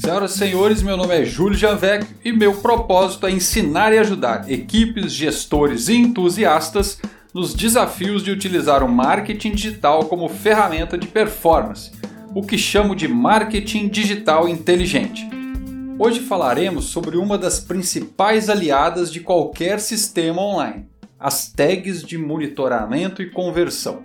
Senhoras e senhores, meu nome é Júlio Janvec e meu propósito é ensinar e ajudar equipes, gestores e entusiastas nos desafios de utilizar o marketing digital como ferramenta de performance, o que chamo de marketing digital inteligente. Hoje falaremos sobre uma das principais aliadas de qualquer sistema online, as tags de monitoramento e conversão.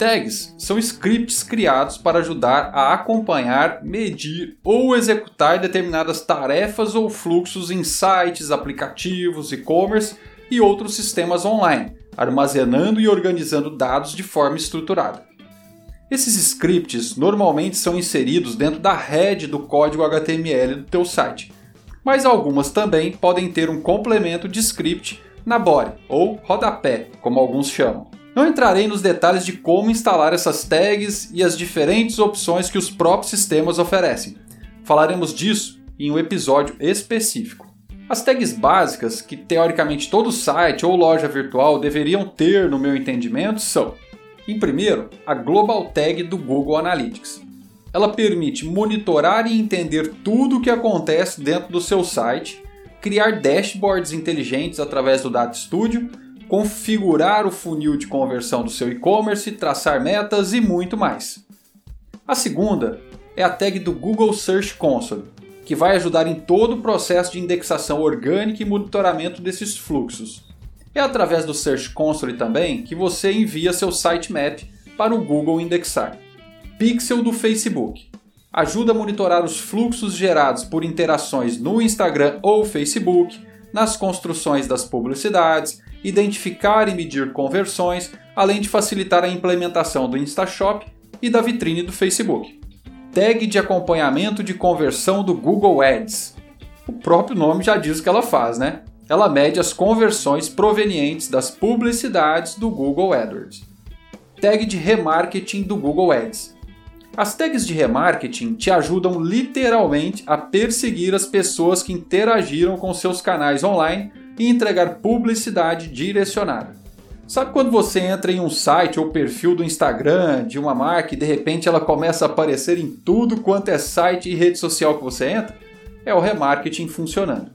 Tags são scripts criados para ajudar a acompanhar, medir ou executar determinadas tarefas ou fluxos em sites, aplicativos, e-commerce e outros sistemas online, armazenando e organizando dados de forma estruturada. Esses scripts normalmente são inseridos dentro da head do código HTML do teu site, mas algumas também podem ter um complemento de script na body ou rodapé, como alguns chamam. Não entrarei nos detalhes de como instalar essas tags e as diferentes opções que os próprios sistemas oferecem. Falaremos disso em um episódio específico. As tags básicas que teoricamente todo site ou loja virtual deveriam ter, no meu entendimento, são: em primeiro, a Global Tag do Google Analytics. Ela permite monitorar e entender tudo o que acontece dentro do seu site, criar dashboards inteligentes através do Data Studio configurar o funil de conversão do seu e-commerce, traçar metas e muito mais. A segunda é a tag do Google Search Console, que vai ajudar em todo o processo de indexação orgânica e monitoramento desses fluxos. É através do Search Console também que você envia seu sitemap para o Google indexar. Pixel do Facebook ajuda a monitorar os fluxos gerados por interações no Instagram ou Facebook, nas construções das publicidades, identificar e medir conversões, além de facilitar a implementação do InstaShop e da vitrine do Facebook. Tag de acompanhamento de conversão do Google Ads. O próprio nome já diz o que ela faz, né? Ela mede as conversões provenientes das publicidades do Google AdWords. Tag de remarketing do Google Ads. As tags de remarketing te ajudam literalmente a perseguir as pessoas que interagiram com seus canais online e entregar publicidade direcionada. Sabe quando você entra em um site ou perfil do Instagram de uma marca e de repente ela começa a aparecer em tudo quanto é site e rede social que você entra? É o remarketing funcionando.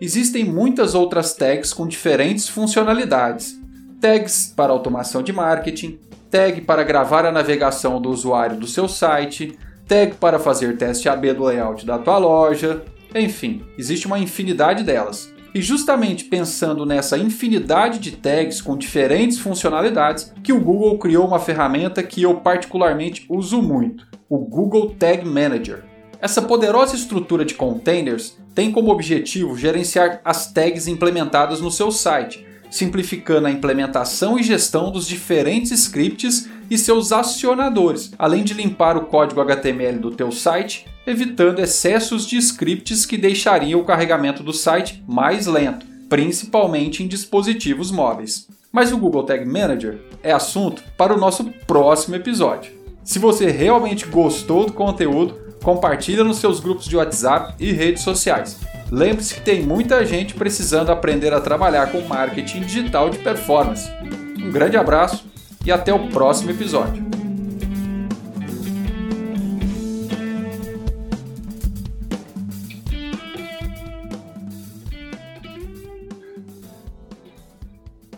Existem muitas outras tags com diferentes funcionalidades. Tags para automação de marketing, tag para gravar a navegação do usuário do seu site, tag para fazer teste AB do layout da tua loja, enfim, existe uma infinidade delas. E justamente pensando nessa infinidade de tags com diferentes funcionalidades, que o Google criou uma ferramenta que eu particularmente uso muito, o Google Tag Manager. Essa poderosa estrutura de containers tem como objetivo gerenciar as tags implementadas no seu site, simplificando a implementação e gestão dos diferentes scripts e seus acionadores, além de limpar o código HTML do teu site evitando excessos de scripts que deixariam o carregamento do site mais lento, principalmente em dispositivos móveis. Mas o Google Tag Manager é assunto para o nosso próximo episódio. Se você realmente gostou do conteúdo, compartilha nos seus grupos de WhatsApp e redes sociais. Lembre-se que tem muita gente precisando aprender a trabalhar com marketing digital de performance. Um grande abraço e até o próximo episódio.